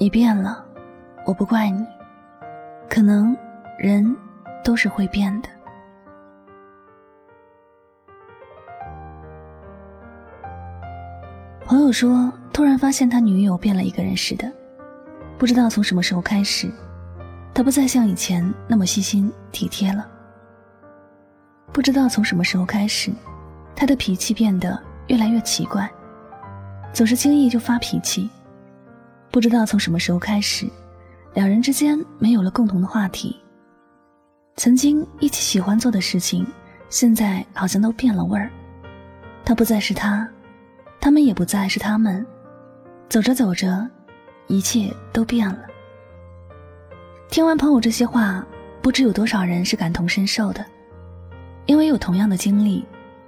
你变了，我不怪你。可能人都是会变的。朋友说，突然发现他女友变了一个人似的，不知道从什么时候开始，他不再像以前那么细心体贴了。不知道从什么时候开始，他的脾气变得越来越奇怪，总是轻易就发脾气。不知道从什么时候开始，两人之间没有了共同的话题。曾经一起喜欢做的事情，现在好像都变了味儿。他不再是他，他们也不再是他们。走着走着，一切都变了。听完朋友这些话，不知有多少人是感同身受的，因为有同样的经历，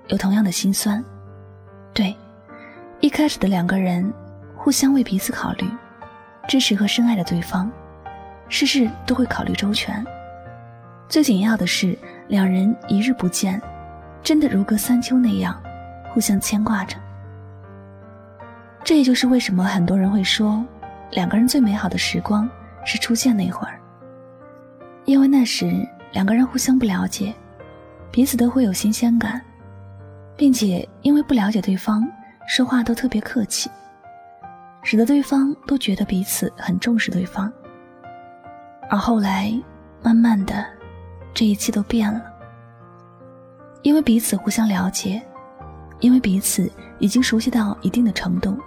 有同样的心酸。对，一开始的两个人，互相为彼此考虑。支持和深爱的对方，事事都会考虑周全。最紧要的是，两人一日不见，真的如隔三秋那样，互相牵挂着。这也就是为什么很多人会说，两个人最美好的时光是出现那会儿，因为那时两个人互相不了解，彼此都会有新鲜感，并且因为不了解对方，说话都特别客气。使得对方都觉得彼此很重视对方，而后来，慢慢的，这一切都变了。因为彼此互相了解，因为彼此已经熟悉到一定的程度，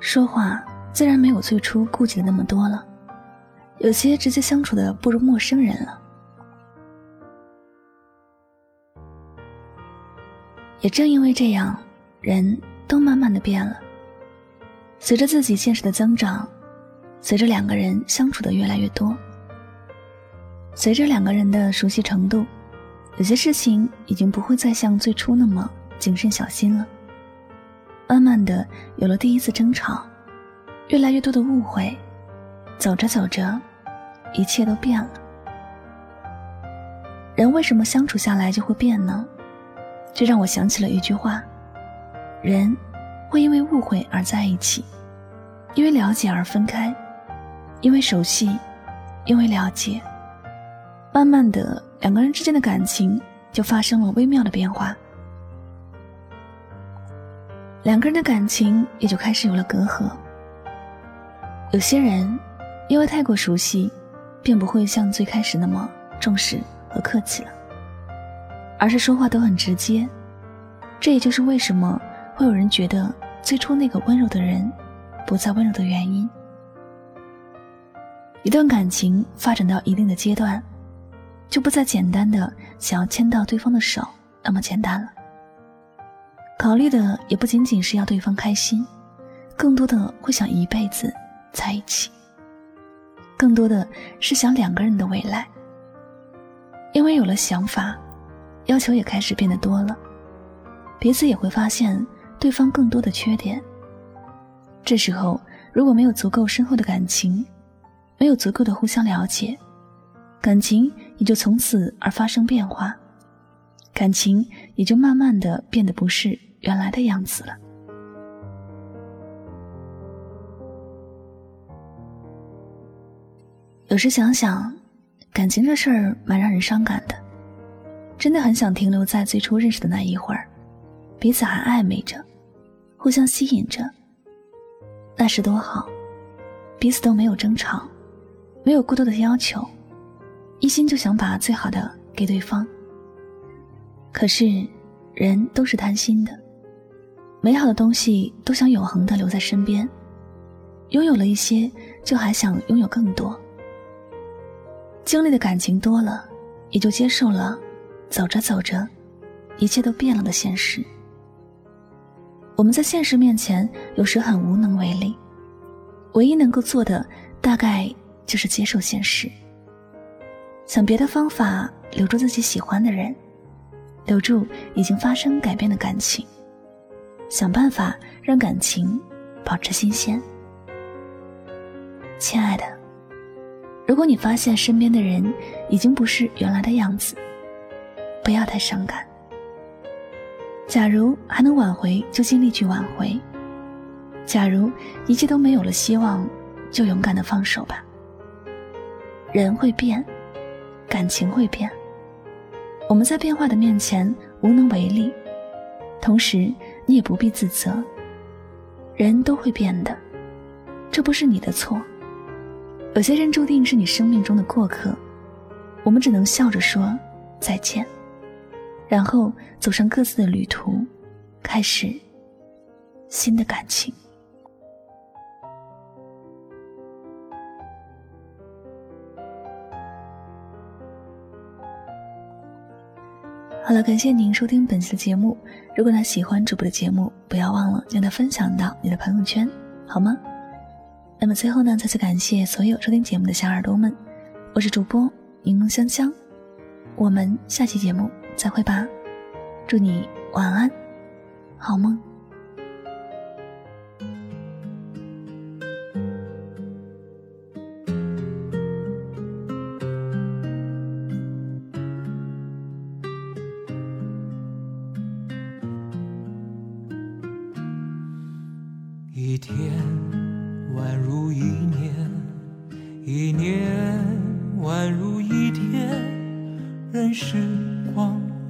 说话自然没有最初顾忌的那么多了，有些直接相处的不如陌生人了。也正因为这样，人都慢慢的变了。随着自己见识的增长，随着两个人相处的越来越多，随着两个人的熟悉程度，有些事情已经不会再像最初那么谨慎小心了。慢慢的，有了第一次争吵，越来越多的误会，走着走着，一切都变了。人为什么相处下来就会变呢？这让我想起了一句话：人。会因为误会而在一起，因为了解而分开，因为熟悉，因为了解，慢慢的，两个人之间的感情就发生了微妙的变化，两个人的感情也就开始有了隔阂。有些人因为太过熟悉，便不会像最开始那么重视和客气了，而是说话都很直接。这也就是为什么。会有人觉得最初那个温柔的人不再温柔的原因。一段感情发展到一定的阶段，就不再简单的想要牵到对方的手那么简单了。考虑的也不仅仅是要对方开心，更多的会想一辈子在一起，更多的是想两个人的未来。因为有了想法，要求也开始变得多了，彼此也会发现。对方更多的缺点。这时候，如果没有足够深厚的感情，没有足够的互相了解，感情也就从此而发生变化，感情也就慢慢的变得不是原来的样子了。有时想想，感情这事儿蛮让人伤感的，真的很想停留在最初认识的那一会儿。彼此还暧昧着，互相吸引着。那是多好，彼此都没有争吵，没有过多的要求，一心就想把最好的给对方。可是，人都是贪心的，美好的东西都想永恒的留在身边，拥有了一些，就还想拥有更多。经历的感情多了，也就接受了，走着走着，一切都变了的现实。我们在现实面前有时很无能为力，唯一能够做的大概就是接受现实，想别的方法留住自己喜欢的人，留住已经发生改变的感情，想办法让感情保持新鲜。亲爱的。如果你发现身边的人已经不是原来的样子，不要太伤感。假如还能挽回，就尽力去挽回；假如一切都没有了希望，就勇敢的放手吧。人会变，感情会变，我们在变化的面前无能为力，同时你也不必自责。人都会变的，这不是你的错。有些人注定是你生命中的过客，我们只能笑着说再见，然后走上各自的旅途，开始新的感情。好了，感谢您收听本期的节目。如果他喜欢主播的节目，不要忘了将它分享到你的朋友圈，好吗？那么最后呢，再次感谢所有收听节目的小耳朵们，我是主播柠檬香香，我们下期节目再会吧，祝你晚安，好梦。一天。宛如一年，一年宛如一天，任时光